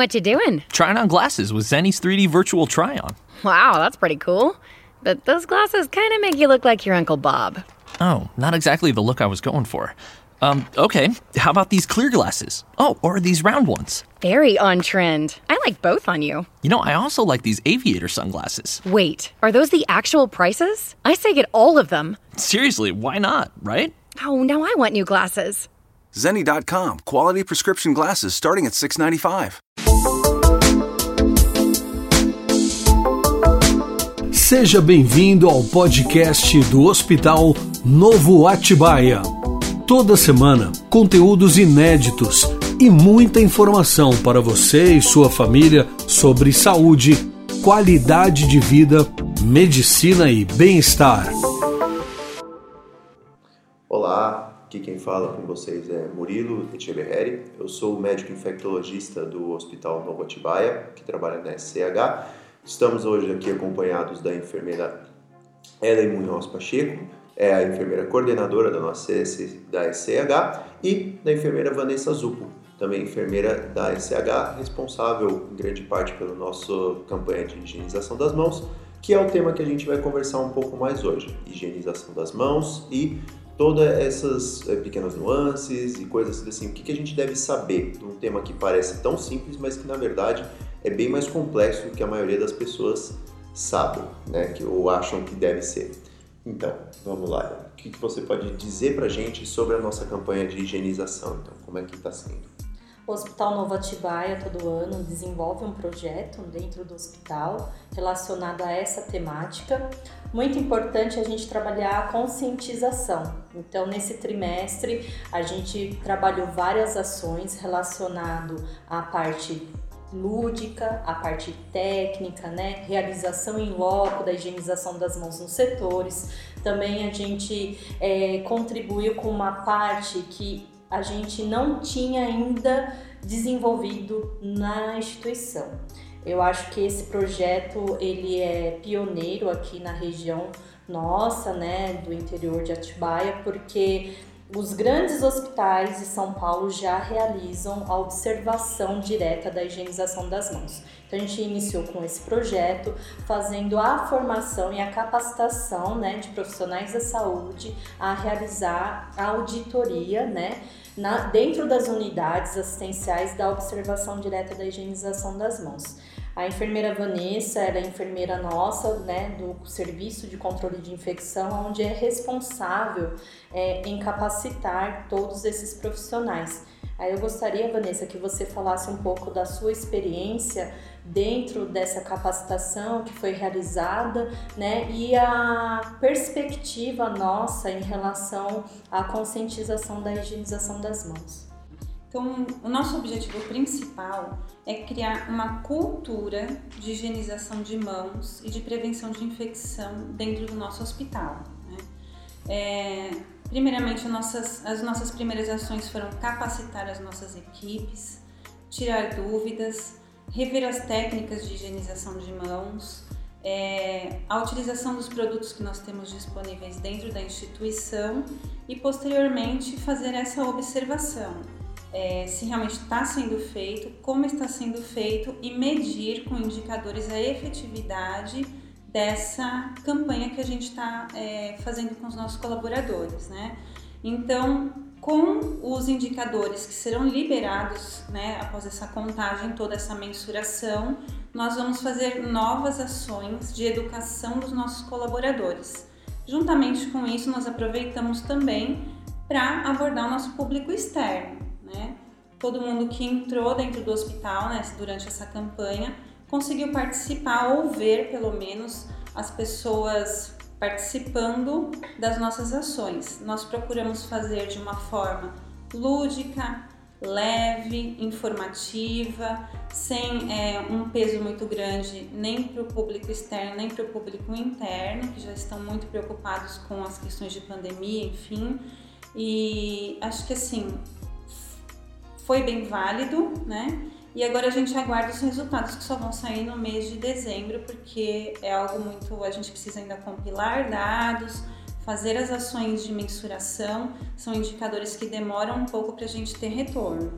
What you doing? Trying on glasses with Zenny's 3D virtual try-on. Wow, that's pretty cool. But those glasses kind of make you look like your Uncle Bob. Oh, not exactly the look I was going for. Um, okay, how about these clear glasses? Oh, or these round ones? Very on trend. I like both on you. You know, I also like these aviator sunglasses. Wait, are those the actual prices? I say get all of them. Seriously, why not, right? Oh, now I want new glasses. Zenni.com, quality prescription glasses starting at 695. Seja bem-vindo ao podcast do Hospital Novo Atibaia. Toda semana, conteúdos inéditos e muita informação para você e sua família sobre saúde, qualidade de vida, medicina e bem-estar. Olá, aqui quem fala com vocês é Murilo Echeverri. Eu sou médico infectologista do Hospital Novo Atibaia, que trabalha na SCH Estamos hoje aqui acompanhados da enfermeira Ellen Munhoz Pacheco, é a enfermeira coordenadora da nossa CS, da SCH, e da enfermeira Vanessa Zupo, também enfermeira da SCH, responsável em grande parte pela nossa campanha de higienização das mãos, que é o tema que a gente vai conversar um pouco mais hoje. Higienização das mãos e todas essas é, pequenas nuances e coisas assim. O que, que a gente deve saber de um tema que parece tão simples, mas que na verdade é bem mais complexo do que a maioria das pessoas sabem, né? Que, ou acham que deve ser. Então, vamos lá. O que, que você pode dizer para gente sobre a nossa campanha de higienização? Então, como é que está sendo? O Hospital Novo Atibaia, todo ano, desenvolve um projeto dentro do hospital relacionado a essa temática. Muito importante a gente trabalhar a conscientização. Então, nesse trimestre, a gente trabalhou várias ações relacionado à parte lúdica, a parte técnica, né, realização em loco da higienização das mãos nos setores. Também a gente é, contribuiu com uma parte que a gente não tinha ainda desenvolvido na instituição. Eu acho que esse projeto ele é pioneiro aqui na região nossa, né, do interior de Atibaia, porque os grandes hospitais de São Paulo já realizam a observação direta da higienização das mãos. Então a gente iniciou com esse projeto, fazendo a formação e a capacitação né, de profissionais da saúde a realizar a auditoria né, na, dentro das unidades assistenciais da observação direta da higienização das mãos. A enfermeira Vanessa, ela é enfermeira nossa, né, do Serviço de Controle de Infecção, onde é responsável é, em capacitar todos esses profissionais. Aí eu gostaria, Vanessa, que você falasse um pouco da sua experiência dentro dessa capacitação que foi realizada, né, e a perspectiva nossa em relação à conscientização da higienização das mãos. Então, o nosso objetivo principal é criar uma cultura de higienização de mãos e de prevenção de infecção dentro do nosso hospital. Né? É, primeiramente, nossas, as nossas primeiras ações foram capacitar as nossas equipes, tirar dúvidas, rever as técnicas de higienização de mãos, é, a utilização dos produtos que nós temos disponíveis dentro da instituição e, posteriormente, fazer essa observação é, se realmente está sendo feito, como está sendo feito e medir com indicadores a efetividade dessa campanha que a gente está é, fazendo com os nossos colaboradores, né? Então, com os indicadores que serão liberados, né, após essa contagem, toda essa mensuração, nós vamos fazer novas ações de educação dos nossos colaboradores. Juntamente com isso, nós aproveitamos também para abordar o nosso público externo né? Todo mundo que entrou dentro do hospital né, durante essa campanha conseguiu participar ou ver, pelo menos, as pessoas participando das nossas ações. Nós procuramos fazer de uma forma lúdica, leve, informativa, sem é, um peso muito grande nem para o público externo nem para o público interno, que já estão muito preocupados com as questões de pandemia, enfim. E acho que assim foi bem válido, né? E agora a gente aguarda os resultados que só vão sair no mês de dezembro, porque é algo muito. A gente precisa ainda compilar dados, fazer as ações de mensuração, são indicadores que demoram um pouco para a gente ter retorno.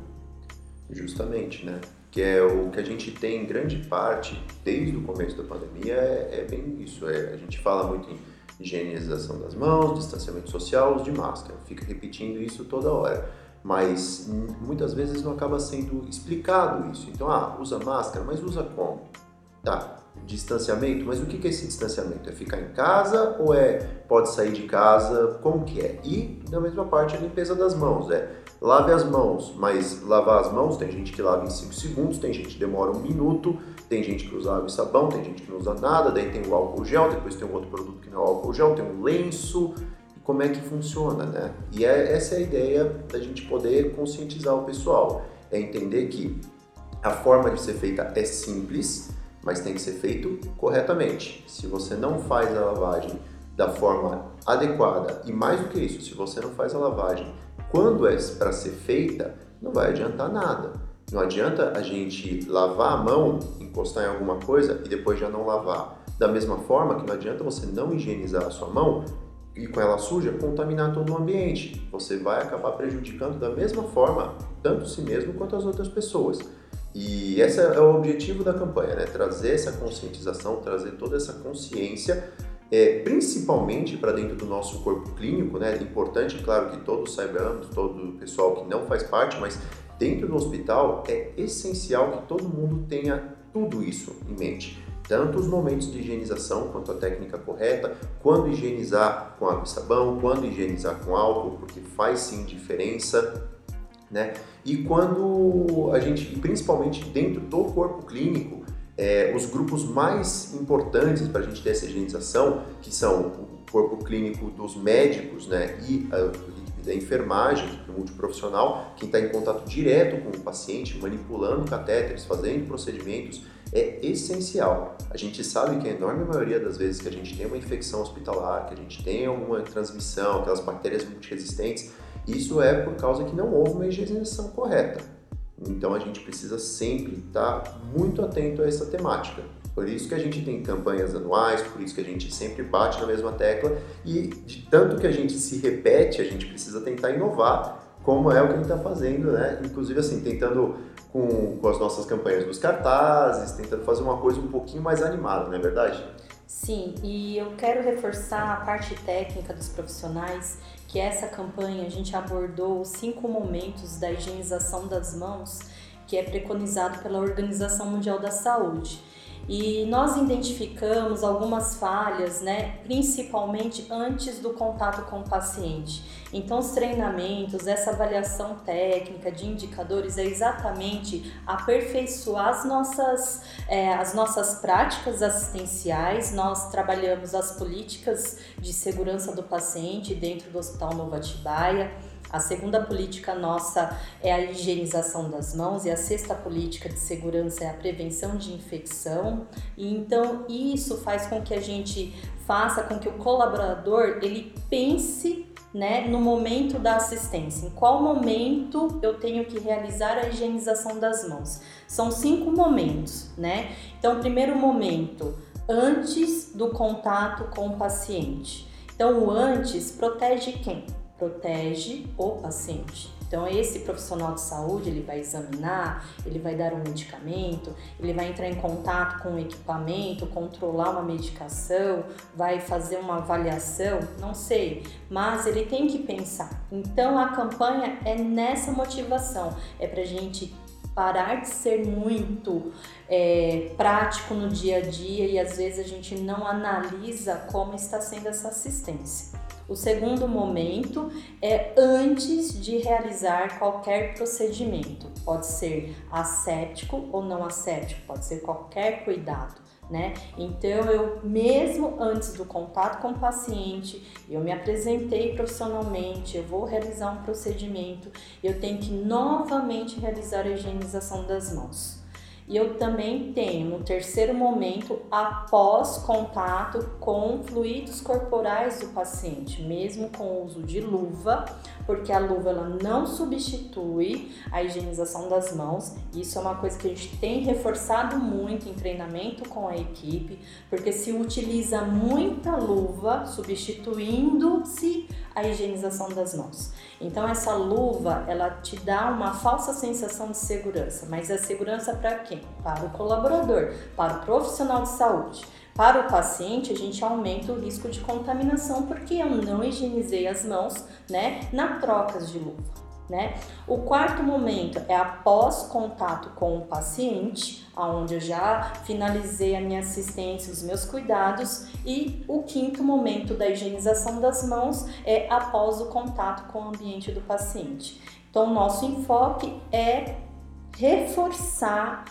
Justamente, né? que é o que a gente tem em grande parte desde o começo da pandemia é, é bem isso. É, a gente fala muito em higienização das mãos, distanciamento social, uso de máscara. Fica repetindo isso toda hora. Mas muitas vezes não acaba sendo explicado isso. Então, ah, usa máscara, mas usa como? Tá, distanciamento, mas o que é esse distanciamento? É ficar em casa ou é pode sair de casa? Como que é? E na mesma parte a limpeza das mãos, é lave as mãos, mas lavar as mãos tem gente que lava em 5 segundos, tem gente que demora um minuto, tem gente que usa água e sabão, tem gente que não usa nada, daí tem o álcool gel, depois tem um outro produto que não é álcool gel, tem um lenço, como é que funciona, né? E é, essa é a ideia da gente poder conscientizar o pessoal, é entender que a forma de ser feita é simples, mas tem que ser feito corretamente. Se você não faz a lavagem da forma adequada e mais do que isso, se você não faz a lavagem quando é para ser feita, não vai adiantar nada. Não adianta a gente lavar a mão, encostar em alguma coisa e depois já não lavar. Da mesma forma que não adianta você não higienizar a sua mão e com ela suja contaminar todo o ambiente. Você vai acabar prejudicando da mesma forma tanto si mesmo quanto as outras pessoas. E esse é o objetivo da campanha, né? Trazer essa conscientização, trazer toda essa consciência, é, principalmente para dentro do nosso corpo clínico, né? Importante, claro, que todos saibamos, todo o pessoal que não faz parte, mas dentro do hospital é essencial que todo mundo tenha tudo isso em mente. Tanto os momentos de higienização quanto a técnica correta, quando higienizar com água e sabão, quando higienizar com álcool, porque faz sim diferença né? E quando a gente, principalmente dentro do corpo clínico, é, os grupos mais importantes para a gente ter essa higienização, que são o corpo clínico dos médicos né, e da enfermagem, do multiprofissional, quem está em contato direto com o paciente, manipulando catéteres, fazendo procedimentos, é essencial. A gente sabe que a enorme maioria das vezes que a gente tem uma infecção hospitalar, que a gente tem alguma transmissão, aquelas bactérias multiresistentes, isso é por causa que não houve uma higienização correta. Então a gente precisa sempre estar muito atento a essa temática. Por isso que a gente tem campanhas anuais, por isso que a gente sempre bate na mesma tecla e de tanto que a gente se repete, a gente precisa tentar inovar, como é o que a gente está fazendo, né? Inclusive assim, tentando com, com as nossas campanhas dos cartazes, tentando fazer uma coisa um pouquinho mais animada, não é verdade? Sim, e eu quero reforçar a parte técnica dos profissionais que essa campanha a gente abordou cinco momentos da higienização das mãos que é preconizado pela Organização Mundial da Saúde. E nós identificamos algumas falhas, né, principalmente antes do contato com o paciente. Então, os treinamentos, essa avaliação técnica de indicadores é exatamente aperfeiçoar as nossas, é, as nossas práticas assistenciais. Nós trabalhamos as políticas de segurança do paciente dentro do Hospital Nova Atibaia a segunda política nossa é a higienização das mãos e a sexta política de segurança é a prevenção de infecção. E então isso faz com que a gente faça com que o colaborador ele pense né, no momento da assistência. Em qual momento eu tenho que realizar a higienização das mãos? São cinco momentos, né? Então, primeiro momento, antes do contato com o paciente. Então, o antes protege quem? Protege o paciente. Então, esse profissional de saúde, ele vai examinar, ele vai dar um medicamento, ele vai entrar em contato com o equipamento, controlar uma medicação, vai fazer uma avaliação, não sei, mas ele tem que pensar. Então, a campanha é nessa motivação, é para gente parar de ser muito é, prático no dia a dia e às vezes a gente não analisa como está sendo essa assistência. O segundo momento é antes de realizar qualquer procedimento. Pode ser asséptico ou não asséptico, pode ser qualquer cuidado. Né? Então, eu mesmo antes do contato com o paciente, eu me apresentei profissionalmente, eu vou realizar um procedimento, eu tenho que novamente realizar a higienização das mãos. E eu também tenho no terceiro momento, após contato com fluidos corporais do paciente, mesmo com o uso de luva, porque a luva ela não substitui a higienização das mãos. Isso é uma coisa que a gente tem reforçado muito em treinamento com a equipe, porque se utiliza muita luva, substituindo-se a higienização das mãos. Então essa luva, ela te dá uma falsa sensação de segurança, mas é segurança para quem? Para o colaborador, para o profissional de saúde. Para o paciente, a gente aumenta o risco de contaminação porque eu não higienizei as mãos, né, na troca de luva. Né? O quarto momento é após contato com o paciente, onde eu já finalizei a minha assistência, os meus cuidados, e o quinto momento da higienização das mãos é após o contato com o ambiente do paciente. Então, nosso enfoque é reforçar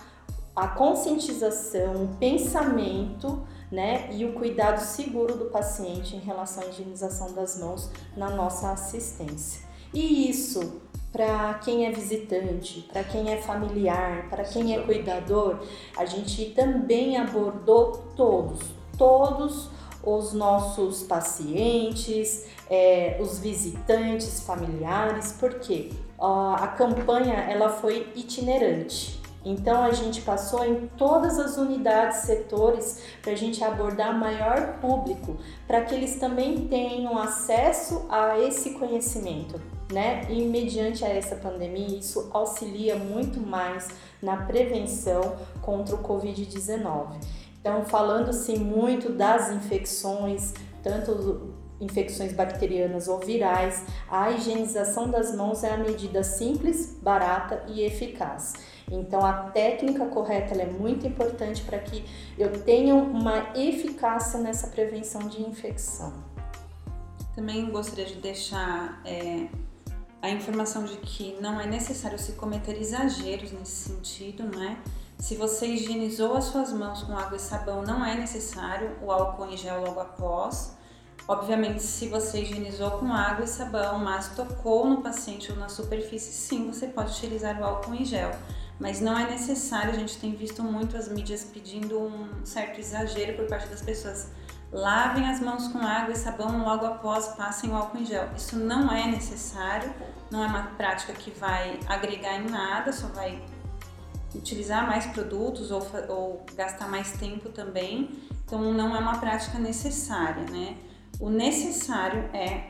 a conscientização, o pensamento né, e o cuidado seguro do paciente em relação à higienização das mãos na nossa assistência. E isso para quem é visitante, para quem é familiar, para quem é cuidador, a gente também abordou todos, todos os nossos pacientes, é, os visitantes familiares, porque ó, a campanha ela foi itinerante. Então a gente passou em todas as unidades, setores, para a gente abordar maior público, para que eles também tenham acesso a esse conhecimento né? E mediante a essa pandemia, isso auxilia muito mais na prevenção contra o Covid-19. Então, falando-se muito das infecções, tanto infecções bacterianas ou virais, a higienização das mãos é a medida simples, barata e eficaz. Então, a técnica correta é muito importante para que eu tenha uma eficácia nessa prevenção de infecção. Também gostaria de deixar é a informação de que não é necessário se cometer exageros nesse sentido, não é? Se você higienizou as suas mãos com água e sabão, não é necessário o álcool em gel logo após. Obviamente, se você higienizou com água e sabão, mas tocou no paciente ou na superfície, sim, você pode utilizar o álcool em gel. Mas não é necessário, a gente tem visto muito as mídias pedindo um certo exagero por parte das pessoas Lavem as mãos com água e sabão logo após passem o álcool em gel. Isso não é necessário, não é uma prática que vai agregar em nada, só vai utilizar mais produtos ou, ou gastar mais tempo também. Então não é uma prática necessária, né? O necessário é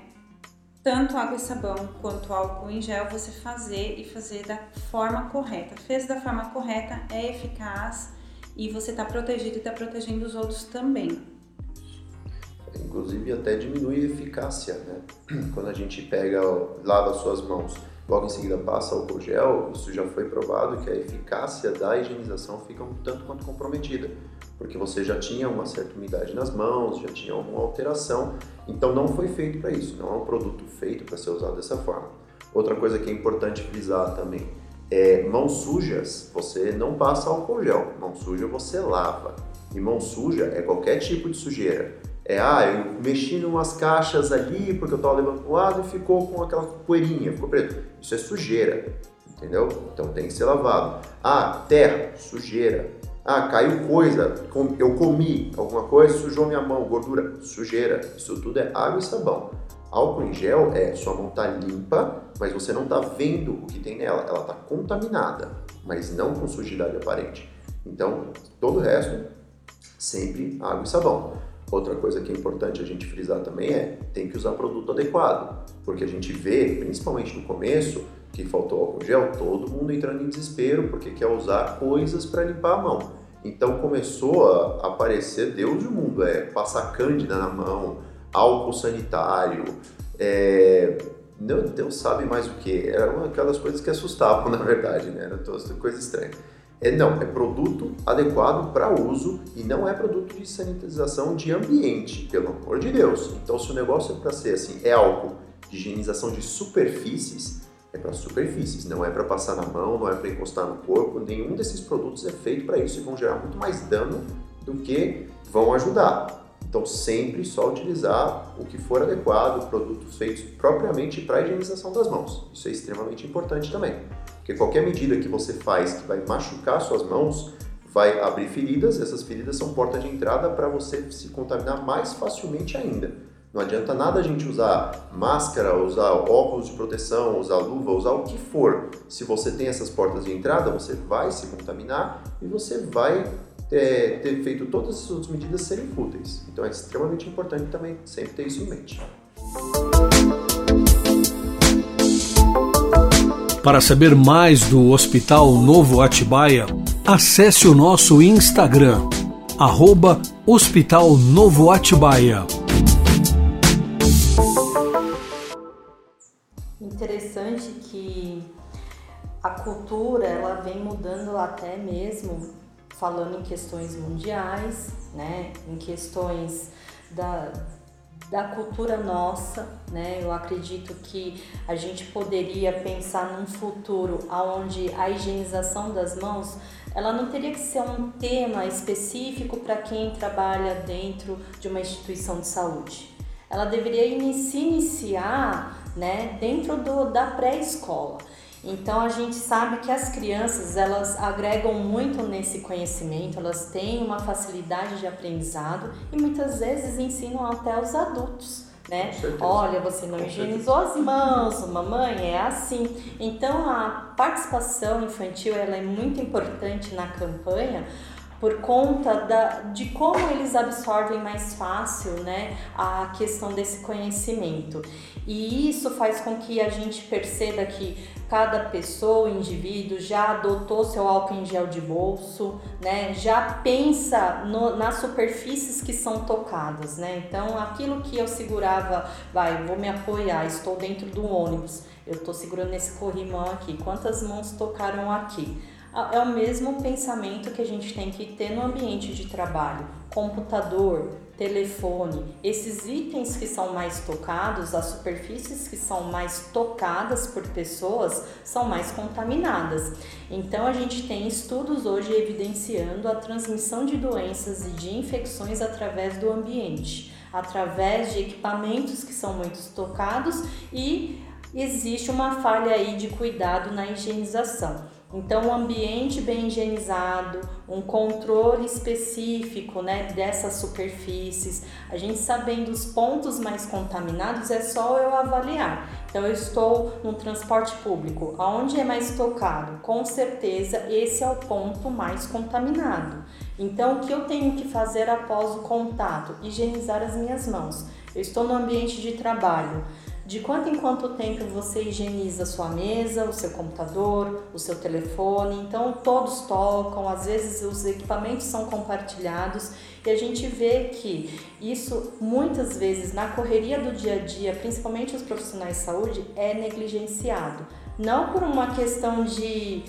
tanto água e sabão quanto álcool em gel você fazer e fazer da forma correta. Fez da forma correta é eficaz e você está protegido e está protegendo os outros também inclusive até diminui a eficácia, né? Quando a gente pega, lava suas mãos, logo em seguida passa álcool gel, isso já foi provado que a eficácia da higienização fica um tanto quanto comprometida, porque você já tinha uma certa umidade nas mãos, já tinha alguma alteração, então não foi feito para isso, não é um produto feito para ser usado dessa forma. Outra coisa que é importante frisar também é mãos sujas, você não passa álcool gel, mão suja você lava. E mão suja é qualquer tipo de sujeira é, ah, eu mexi em umas caixas ali porque eu estava levando para lado e ficou com aquela poeirinha, ficou preto. Isso é sujeira, entendeu? Então tem que ser lavado. Ah, terra, sujeira. Ah, caiu coisa, eu comi alguma coisa, sujou minha mão, gordura, sujeira. Isso tudo é água e sabão. Álcool em gel é sua mão tá limpa, mas você não tá vendo o que tem nela. Ela tá contaminada, mas não com sujidade aparente. Então, todo o resto, sempre água e sabão. Outra coisa que é importante a gente frisar também é tem que usar produto adequado, porque a gente vê, principalmente no começo, que faltou álcool gel, todo mundo entrando em desespero porque quer usar coisas para limpar a mão. Então começou a aparecer Deus do mundo, é passar cândida na mão, álcool sanitário, é, Deus sabe mais o que. Era uma daquelas coisas que assustavam, na verdade, né? Era toda coisa estranha. É, não, é produto adequado para uso e não é produto de sanitização de ambiente, pelo amor de Deus. Então, se o negócio é para ser assim, é álcool de higienização de superfícies, é para superfícies, não é para passar na mão, não é para encostar no corpo. Nenhum desses produtos é feito para isso e vão gerar muito mais dano do que vão ajudar. Então, sempre só utilizar o que for adequado, produtos feitos propriamente para a higienização das mãos. Isso é extremamente importante também. Porque qualquer medida que você faz que vai machucar suas mãos vai abrir feridas, essas feridas são porta de entrada para você se contaminar mais facilmente ainda. Não adianta nada a gente usar máscara, usar óculos de proteção, usar luva, usar o que for. Se você tem essas portas de entrada, você vai se contaminar e você vai ter, ter feito todas as suas medidas serem fúteis. Então é extremamente importante também sempre ter isso em mente. Para saber mais do Hospital Novo Atibaia, acesse o nosso Instagram, arroba Hospital Novo Atibaia. Interessante que a cultura ela vem mudando até mesmo falando em questões mundiais, né, em questões da, da cultura nossa, né? Eu acredito que a gente poderia pensar num futuro onde a higienização das mãos ela não teria que ser um tema específico para quem trabalha dentro de uma instituição de saúde. Ela deveria se iniciar né, dentro do, da pré-escola. Então a gente sabe que as crianças elas agregam muito nesse conhecimento, elas têm uma facilidade de aprendizado e muitas vezes ensinam até os adultos. Né? Olha, você não higienizou as mãos, mamãe, é assim. Então a participação infantil ela é muito importante na campanha por conta da, de como eles absorvem mais fácil né, a questão desse conhecimento. E isso faz com que a gente perceba que cada pessoa, indivíduo, já adotou seu álcool em gel de bolso, né? Já pensa no, nas superfícies que são tocadas, né? Então, aquilo que eu segurava, vai, vou me apoiar, estou dentro do ônibus, eu estou segurando esse corrimão aqui, quantas mãos tocaram aqui? É o mesmo pensamento que a gente tem que ter no ambiente de trabalho. Computador, telefone, esses itens que são mais tocados, as superfícies que são mais tocadas por pessoas são mais contaminadas. Então a gente tem estudos hoje evidenciando a transmissão de doenças e de infecções através do ambiente, através de equipamentos que são muito tocados e existe uma falha aí de cuidado na higienização. Então, um ambiente bem higienizado, um controle específico né, dessas superfícies, a gente sabendo os pontos mais contaminados, é só eu avaliar. Então, eu estou no transporte público, aonde é mais tocado? Com certeza, esse é o ponto mais contaminado. Então, o que eu tenho que fazer após o contato? Higienizar as minhas mãos. Eu estou no ambiente de trabalho. De quanto em quanto tempo você higieniza a sua mesa, o seu computador, o seu telefone? Então todos tocam, às vezes os equipamentos são compartilhados e a gente vê que isso muitas vezes na correria do dia a dia, principalmente os profissionais de saúde, é negligenciado. Não por uma questão de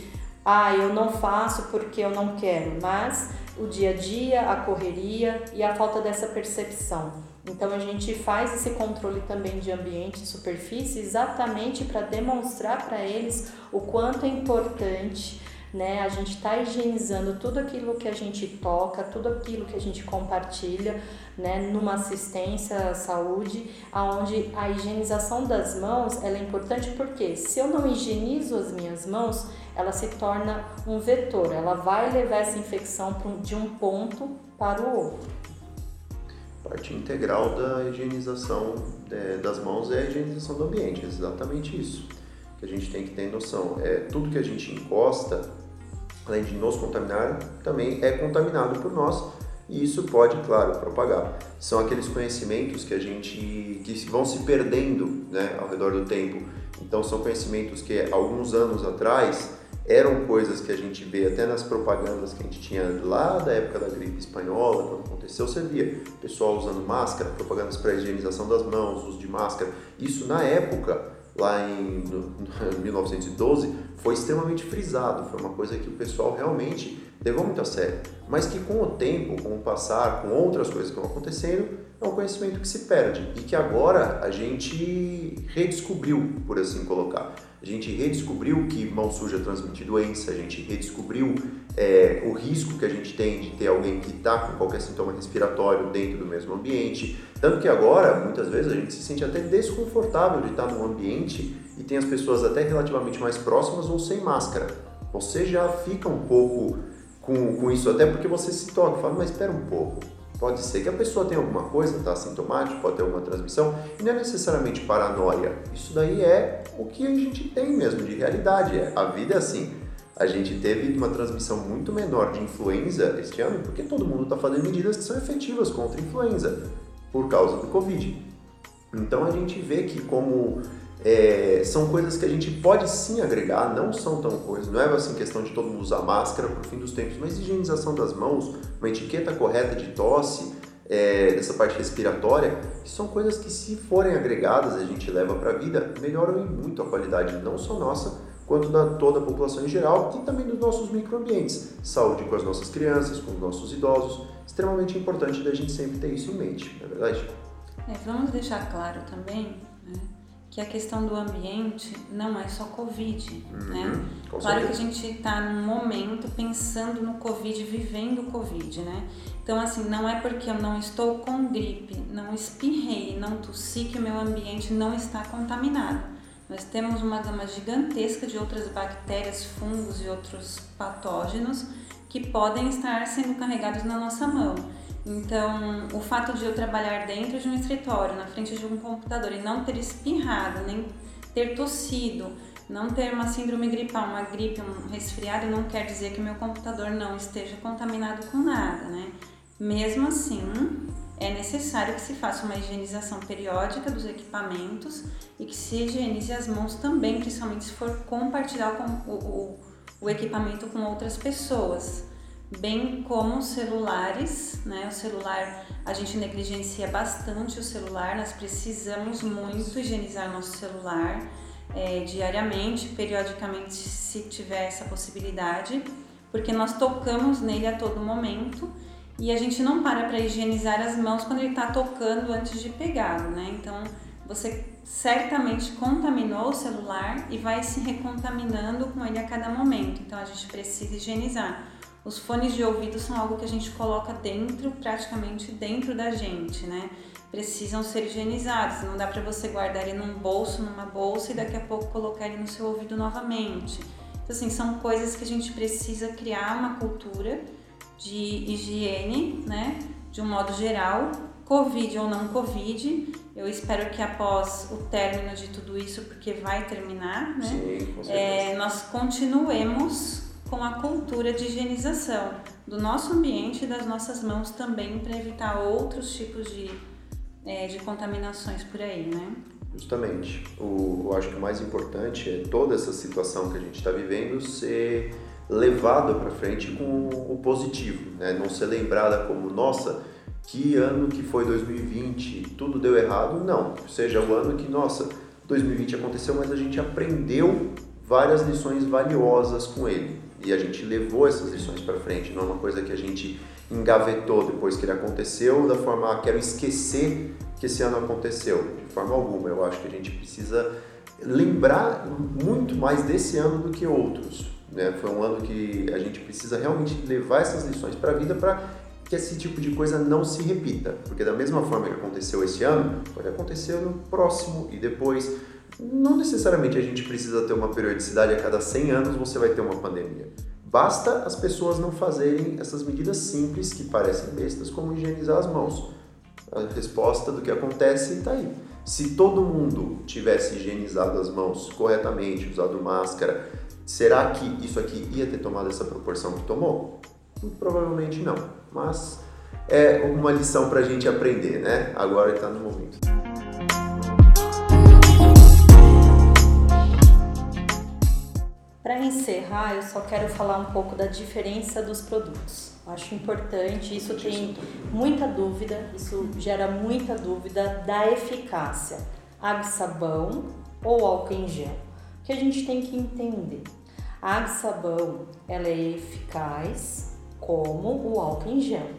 ah, eu não faço porque eu não quero, mas o dia a dia, a correria e a falta dessa percepção. Então a gente faz esse controle também de ambiente e superfície exatamente para demonstrar para eles o quanto é importante né? A gente está higienizando tudo aquilo que a gente toca, tudo aquilo que a gente compartilha, né? Numa assistência à saúde, aonde a higienização das mãos ela é importante porque se eu não higienizo as minhas mãos, ela se torna um vetor, ela vai levar essa infecção de um ponto para o outro parte integral da higienização é, das mãos é a higienização do ambiente, é exatamente isso que a gente tem que ter noção. É, tudo que a gente encosta, além de nos contaminar, também é contaminado por nós e isso pode, claro, propagar. São aqueles conhecimentos que a gente que vão se perdendo né, ao redor do tempo. Então são conhecimentos que alguns anos atrás eram coisas que a gente vê até nas propagandas que a gente tinha lá da época da gripe espanhola, quando aconteceu, você via pessoal usando máscara, propagandas para higienização das mãos, uso de máscara. Isso na época, lá em 1912, foi extremamente frisado, foi uma coisa que o pessoal realmente levou muito a sério, mas que com o tempo, com o passar, com outras coisas que vão acontecendo, é um conhecimento que se perde e que agora a gente redescobriu, por assim colocar. A gente redescobriu que mão suja transmite doença, a gente redescobriu é, o risco que a gente tem de ter alguém que está com qualquer sintoma respiratório dentro do mesmo ambiente. Tanto que agora, muitas vezes, a gente se sente até desconfortável de estar num ambiente e tem as pessoas até relativamente mais próximas ou sem máscara. Você já fica um pouco com, com isso, até porque você se toca, fala, mas espera um pouco. Pode ser que a pessoa tenha alguma coisa, está sintomático, pode ter alguma transmissão, e não é necessariamente paranoia. Isso daí é o que a gente tem mesmo de realidade. É, a vida é assim. A gente teve uma transmissão muito menor de influenza este ano porque todo mundo está fazendo medidas que são efetivas contra a influenza por causa do Covid. Então a gente vê que como é, são coisas que a gente pode sim agregar, não são tão coisas, não é assim questão de todo mundo usar máscara pro fim dos tempos, mas higienização das mãos, uma etiqueta correta de tosse, é, dessa parte respiratória, são coisas que se forem agregadas a gente leva para a vida, melhoram muito a qualidade não só nossa, quanto da toda a população em geral e também dos nossos microambientes. Saúde com as nossas crianças, com os nossos idosos, extremamente importante da gente sempre ter isso em mente, não é verdade? É, vamos deixar claro também né, que a questão do ambiente não é só Covid, uhum, né? Claro que a gente está num momento pensando no Covid, vivendo o Covid, né? Então, assim, não é porque eu não estou com gripe, não espirrei, não tossi que o meu ambiente não está contaminado. Nós temos uma gama gigantesca de outras bactérias, fungos e outros patógenos que podem estar sendo carregados na nossa mão. Então, o fato de eu trabalhar dentro de um escritório, na frente de um computador e não ter espirrado, nem ter tossido, não ter uma síndrome gripal, uma gripe, um resfriado, não quer dizer que meu computador não esteja contaminado com nada, né? Mesmo assim, é necessário que se faça uma higienização periódica dos equipamentos e que se higienize as mãos também, principalmente se for compartilhar com o, o, o equipamento com outras pessoas bem como celulares, né? O celular a gente negligencia bastante o celular, nós precisamos muito higienizar nosso celular é, diariamente, periodicamente, se tiver essa possibilidade, porque nós tocamos nele a todo momento e a gente não para para higienizar as mãos quando ele está tocando antes de pegá-lo, né? Então você certamente contaminou o celular e vai se recontaminando com ele a cada momento. Então a gente precisa higienizar. Os fones de ouvido são algo que a gente coloca dentro, praticamente dentro da gente, né? Precisam ser higienizados. Não dá para você guardar ele num bolso, numa bolsa e daqui a pouco colocar ele no seu ouvido novamente. Então, assim, são coisas que a gente precisa criar uma cultura de higiene, né? De um modo geral, Covid ou não Covid. Eu espero que após o término de tudo isso, porque vai terminar, né? Sim, com certeza. É, nós continuemos com a cultura de higienização do nosso ambiente e das nossas mãos também para evitar outros tipos de, é, de contaminações por aí, né? Justamente. O, eu acho que o mais importante é toda essa situação que a gente está vivendo ser levada para frente com o positivo, né? Não ser lembrada como, nossa, que ano que foi 2020, tudo deu errado. Não, seja o ano que, nossa, 2020 aconteceu, mas a gente aprendeu várias lições valiosas com ele e a gente levou essas lições para frente, não é uma coisa que a gente engavetou depois que ele aconteceu, da forma, ah, quero esquecer que esse ano aconteceu, de forma alguma. Eu acho que a gente precisa lembrar muito mais desse ano do que outros. Né? Foi um ano que a gente precisa realmente levar essas lições para a vida para que esse tipo de coisa não se repita, porque da mesma forma que aconteceu esse ano, pode acontecer no próximo e depois não necessariamente a gente precisa ter uma periodicidade a cada 100 anos você vai ter uma pandemia. Basta as pessoas não fazerem essas medidas simples que parecem bestas, como higienizar as mãos. A resposta do que acontece está aí. Se todo mundo tivesse higienizado as mãos corretamente, usado máscara, será que isso aqui ia ter tomado essa proporção que tomou? Provavelmente não. Mas é uma lição para a gente aprender, né? Agora está no momento. Para encerrar, eu só quero falar um pouco da diferença dos produtos. Acho importante, isso tem muita dúvida, isso gera muita dúvida da eficácia. Água e sabão ou álcool em gel? O que a gente tem que entender? A água e sabão, ela é eficaz como o álcool em gel.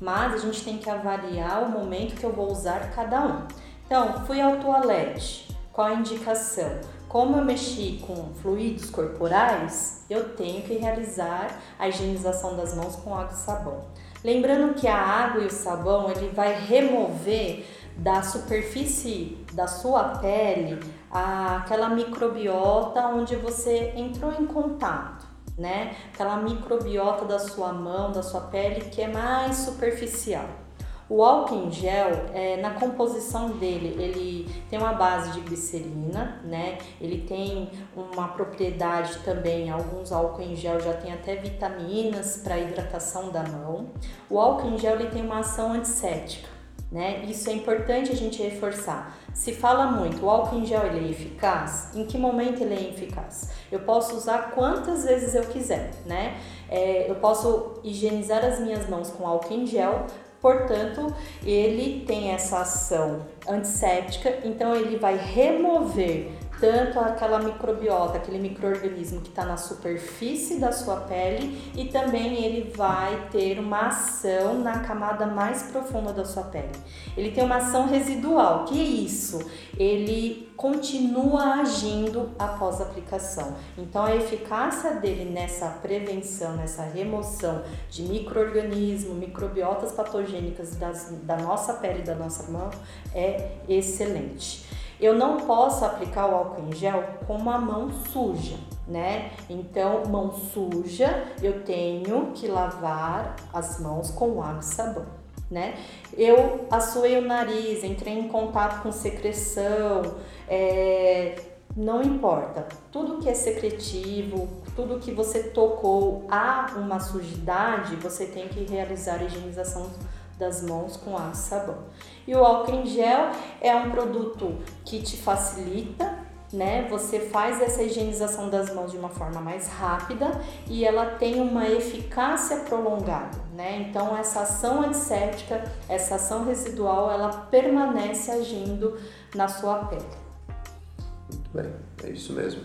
Mas a gente tem que avaliar o momento que eu vou usar cada um. Então, fui ao toalete, qual a indicação? Como eu mexi com fluidos corporais, eu tenho que realizar a higienização das mãos com água e sabão. Lembrando que a água e o sabão ele vai remover da superfície da sua pele aquela microbiota onde você entrou em contato, né? Aquela microbiota da sua mão, da sua pele que é mais superficial. O álcool em gel, é, na composição dele, ele tem uma base de glicerina, né? Ele tem uma propriedade também, alguns álcool em gel já tem até vitaminas para hidratação da mão. O álcool em gel ele tem uma ação antisséptica, Né? Isso é importante a gente reforçar. Se fala muito, o álcool em gel ele é eficaz? Em que momento ele é eficaz? Eu posso usar quantas vezes eu quiser, né? É, eu posso higienizar as minhas mãos com álcool em gel, portanto, ele tem essa ação antisséptica, então ele vai remover tanto aquela microbiota, aquele microorganismo que está na superfície da sua pele e também ele vai ter uma ação na camada mais profunda da sua pele. Ele tem uma ação residual, que é isso? Ele continua agindo após a aplicação. Então a eficácia dele nessa prevenção, nessa remoção de microorganismos, microbiotas patogênicas das, da nossa pele da nossa mão é excelente. Eu não posso aplicar o álcool em gel com uma mão suja, né? Então, mão suja, eu tenho que lavar as mãos com água e sabão, né? Eu assoei o nariz, entrei em contato com secreção, é, não importa. Tudo que é secretivo, tudo que você tocou a uma sujidade, você tem que realizar a higienização das mãos com água e sabão. E o álcool em gel é um produto que te facilita, né? Você faz essa higienização das mãos de uma forma mais rápida e ela tem uma eficácia prolongada, né? Então essa ação antisséptica, essa ação residual, ela permanece agindo na sua pele. Muito bem, é isso mesmo.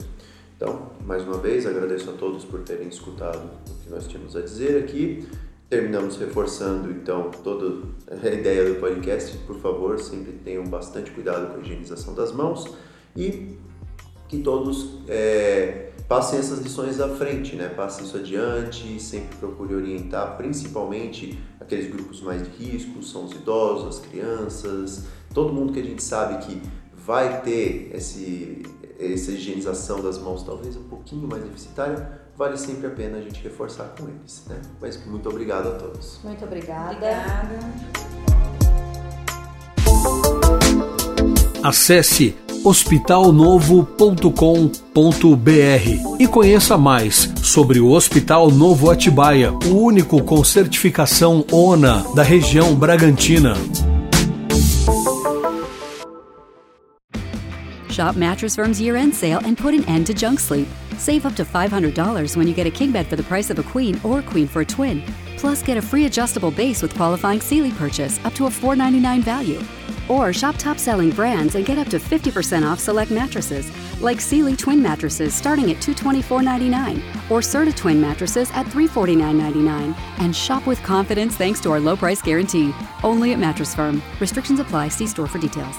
Então, mais uma vez, agradeço a todos por terem escutado o que nós tínhamos a dizer aqui. Terminamos reforçando então toda a ideia do podcast. Por favor, sempre tenham bastante cuidado com a higienização das mãos e que todos é, passem essas lições à frente, né? Passem isso adiante, sempre procure orientar principalmente aqueles grupos mais de risco, são os idosos, as crianças, todo mundo que a gente sabe que vai ter esse, essa higienização das mãos talvez um pouquinho mais deficitária, vale sempre a pena a gente reforçar com eles, né? Mas muito obrigado a todos. Muito obrigada. Obrigada. Acesse hospitalnovo.com.br e conheça mais sobre o Hospital Novo Atibaia, o único com certificação ONA da região Bragantina. Shop Mattress Firm's year end sale and put an end to junk sleep. Save up to $500 when you get a king bed for the price of a queen or queen for a twin. Plus, get a free adjustable base with qualifying Sealy purchase up to a 499 value. Or shop top selling brands and get up to 50% off select mattresses, like Sealy twin mattresses starting at $224.99 or Serta twin mattresses at $349.99. And shop with confidence thanks to our low price guarantee. Only at Mattress Firm. Restrictions apply. See store for details.